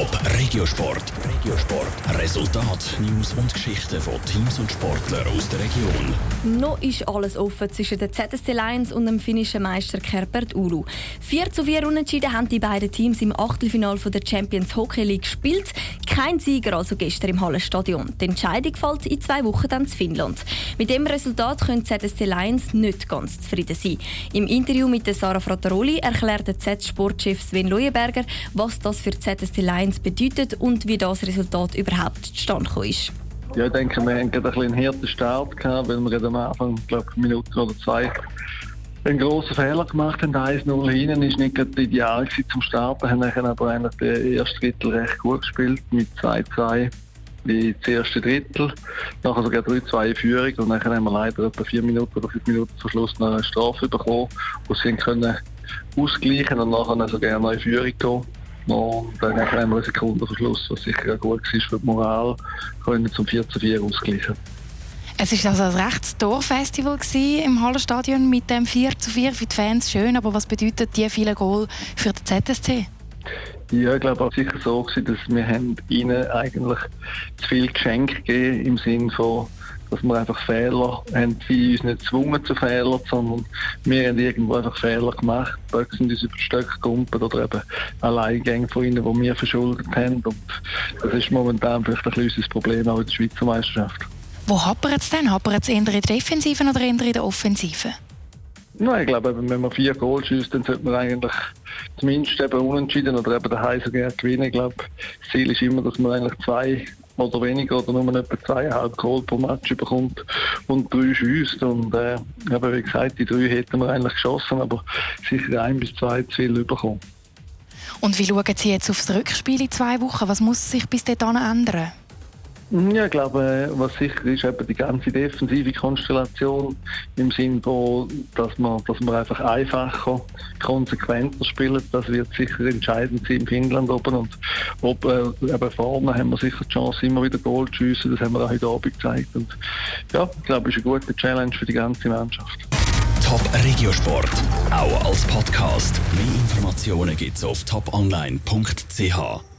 Top Regiosport. Regiosport. Resultat, News und Geschichten von Teams und Sportlern aus der Region. Noch ist alles offen zwischen der ZSC Lions und dem finnischen Meister Kerbert Ulu. 4 zu 4 Unentschieden haben die beiden Teams im Achtelfinal der Champions Hockey League gespielt. Kein Sieger also gestern im Hallenstadion. Die Entscheidung fällt in zwei Wochen dann zu Finnland. Mit dem Resultat können ZSC Lions nicht ganz zufrieden sein. Im Interview mit Sarah Frattaroli erklärt der Z-Sportchef Sven Leuenberger, was das für ZSC Lions bedeutet und wie das Resultat überhaupt zustande ist. Ja, ich denke, wir haben ein einen harten Start gehabt, weil wir am Anfang, glaube ich, Minute oder zwei einen grossen Fehler gemacht haben. 1-0 hinten ist nicht ideal zum Starten, haben aber eigentlich den ersten Drittel recht gut gespielt mit 2-2 das erste Drittel, nachher sogar 3-2 in Führung und dann haben wir leider etwa 4 Minuten oder 5 Minuten zum Schluss noch eine Strafe bekommen, wo sie können ausgleichen und nachher sogar noch in Führung gehen. Und dann haben wir eine Sekunde Verschluss, was sicher gut war für die Moral, können zum 4-4 ausgleichen. Es war also ein rechtes Torfestival im Hallenstadion mit dem 4 zu 4 für die Fans. Schön, aber was bedeutet die vielen Goal für den ZSC? Ja, ich glaube auch sicher so dass wir haben ihnen eigentlich zu viel Geschenk gegeben im Sinne von, dass wir einfach Fehler haben, sie uns nicht gezwungen zu Fehlern, sondern wir haben irgendwo einfach Fehler gemacht, Böcke sind uns über die Stöcke gekumpelt oder eben Alleingänge von ihnen, die wir verschuldet haben und das ist momentan vielleicht ein bisschen unser Problem auch in der Schweizer Meisterschaft. Wo hapert es denn? Hapert es eher in der Defensive oder eher in der Offensive? Nein, ich glaube, wenn man vier Goal schießt, dann sollte man eigentlich zumindest eben unentschieden oder eben daheim sogar gewinnen. Ich glaube, das Ziel ist immer, dass man eigentlich zwei oder weniger oder nur etwa zweieinhalb Goal pro Match bekommt und drei schießt. Und äh, eben, wie gesagt, die drei hätten wir eigentlich geschossen, aber sicher ein bis zwei zu viel bekommen. Und wie schauen Sie jetzt auf das Rückspiel in zwei Wochen? Was muss sich bis dahin ändern? Ja, ich glaube, was sicher ist, eben die ganze defensive Konstellation im Sinne von, dass man, dass man einfach einfacher, konsequenter spielt. Das wird sicher entscheidend sein in Finnland oben. Und ob, äh, eben vorne haben wir sicher die Chance, immer wieder Goal zu schiessen. Das haben wir auch heute Abend gezeigt. Und ja, ich glaube, es ist eine gute Challenge für die ganze Mannschaft. Top Regiosport, auch als Podcast. Mehr Informationen gibt es auf toponline.ch.